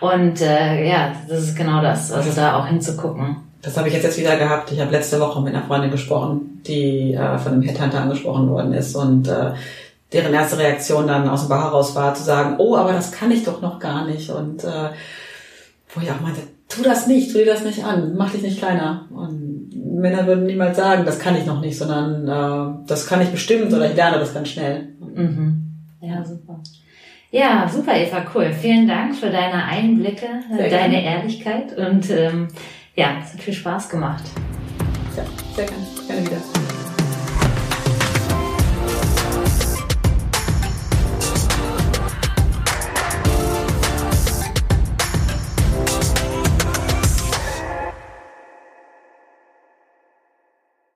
Und äh, ja, das ist genau das, also da auch hinzugucken. Das habe ich jetzt, jetzt wieder gehabt. Ich habe letzte Woche mit einer Freundin gesprochen, die äh, von einem Headhunter angesprochen worden ist und äh, deren erste Reaktion dann aus dem Bar heraus war zu sagen, oh, aber das kann ich doch noch gar nicht. Und äh, wo ich auch meinte, tu das nicht, tu dir das nicht an, mach dich nicht kleiner. Und Männer würden niemals sagen, das kann ich noch nicht, sondern äh, das kann ich bestimmt oder ich lerne das ganz schnell. Mhm. Ja, super. Ja, super, Eva, cool. Vielen Dank für deine Einblicke, sehr deine gerne. Ehrlichkeit und ähm, ja, es hat viel Spaß gemacht. Ja, sehr gerne. Gerne wieder.